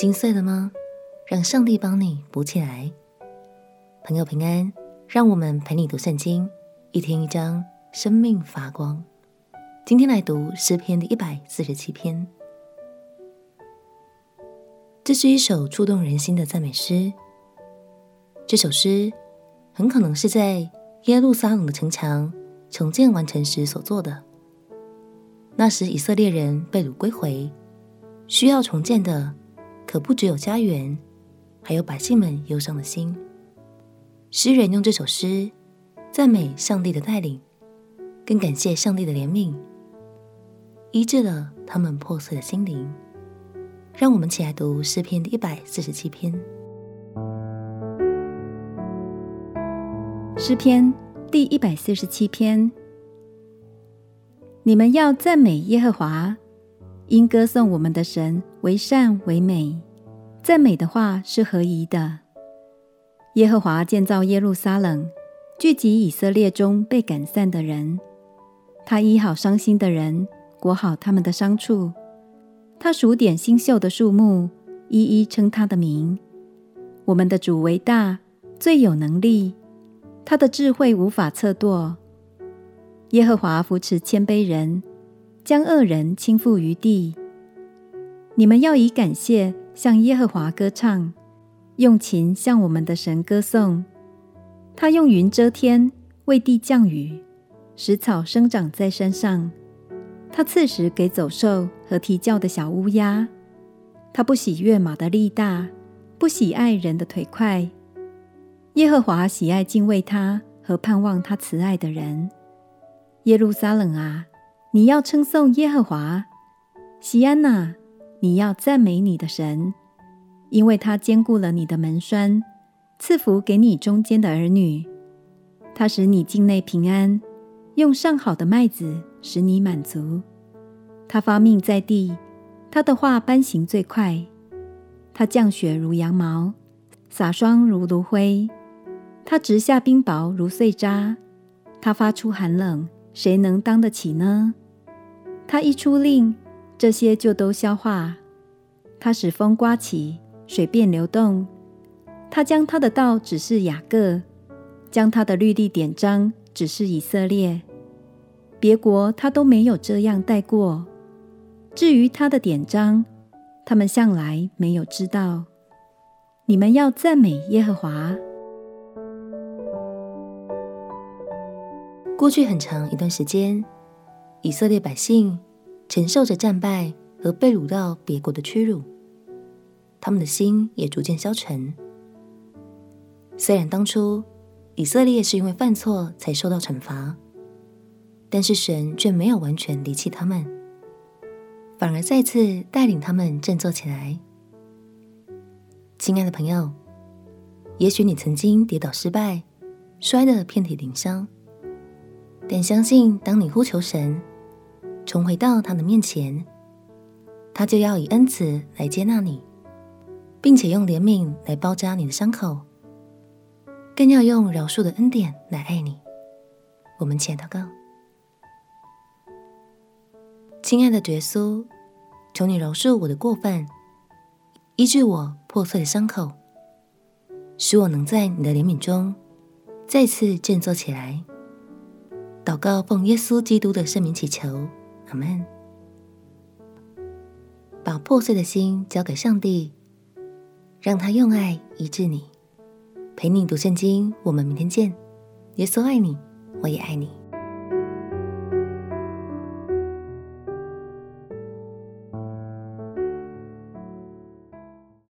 心碎了吗？让上帝帮你补起来。朋友平安，让我们陪你读圣经，一天一章，生命发光。今天来读诗篇的一百四十七篇。这是一首触动人心的赞美诗。这首诗很可能是在耶路撒冷的城墙重建完成时所做的。那时以色列人被掳归回，需要重建的可不只有家园，还有百姓们忧伤的心。诗人用这首诗赞美上帝的带领，更感谢上帝的怜悯，医治了他们破碎的心灵。让我们起来读诗篇第一百四十七篇。诗篇第一百四十七篇。你们要赞美耶和华，因歌颂我们的神为善为美。赞美的话是合宜的。耶和华建造耶路撒冷，聚集以色列中被赶散的人。他医好伤心的人，裹好他们的伤处。他数点新秀的树木，一一称他的名。我们的主为大，最有能力，他的智慧无法测度。耶和华扶持谦卑人，将恶人倾覆于地。你们要以感谢向耶和华歌唱，用琴向我们的神歌颂。他用云遮天，为地降雨，使草生长在山上。他赐食给走兽和啼叫的小乌鸦。他不喜悦马的力大，不喜爱人的腿快。耶和华喜爱敬畏他和盼望他慈爱的人。耶路撒冷啊，你要称颂耶和华；锡安哪，你要赞美你的神，因为他坚固了你的门栓，赐福给你中间的儿女。他使你境内平安。用上好的麦子使你满足。他发命在地，他的话颁行最快。他降雪如羊毛，洒霜如炉灰。他直下冰雹如碎渣。他发出寒冷，谁能当得起呢？他一出令，这些就都消化。他使风刮起，水便流动。他将他的道指示雅各，将他的律例典章指示以色列。别国他都没有这样带过。至于他的典章，他们向来没有知道。你们要赞美耶和华。过去很长一段时间，以色列百姓承受着战败和被掳到别国的屈辱，他们的心也逐渐消沉。虽然当初以色列是因为犯错才受到惩罚。但是神却没有完全离弃他们，反而再次带领他们振作起来。亲爱的朋友，也许你曾经跌倒失败，摔得遍体鳞伤，但相信当你呼求神，重回到他的面前，他就要以恩慈来接纳你，并且用怜悯来包扎你的伤口，更要用饶恕的恩典来爱你。我们前祷告。亲爱的耶稣，求你饶恕我的过犯，医治我破碎的伤口，使我能在你的怜悯中再次振作起来。祷告奉耶稣基督的圣名祈求，阿门。把破碎的心交给上帝，让他用爱医治你。陪你读圣经，我们明天见。耶稣爱你，我也爱你。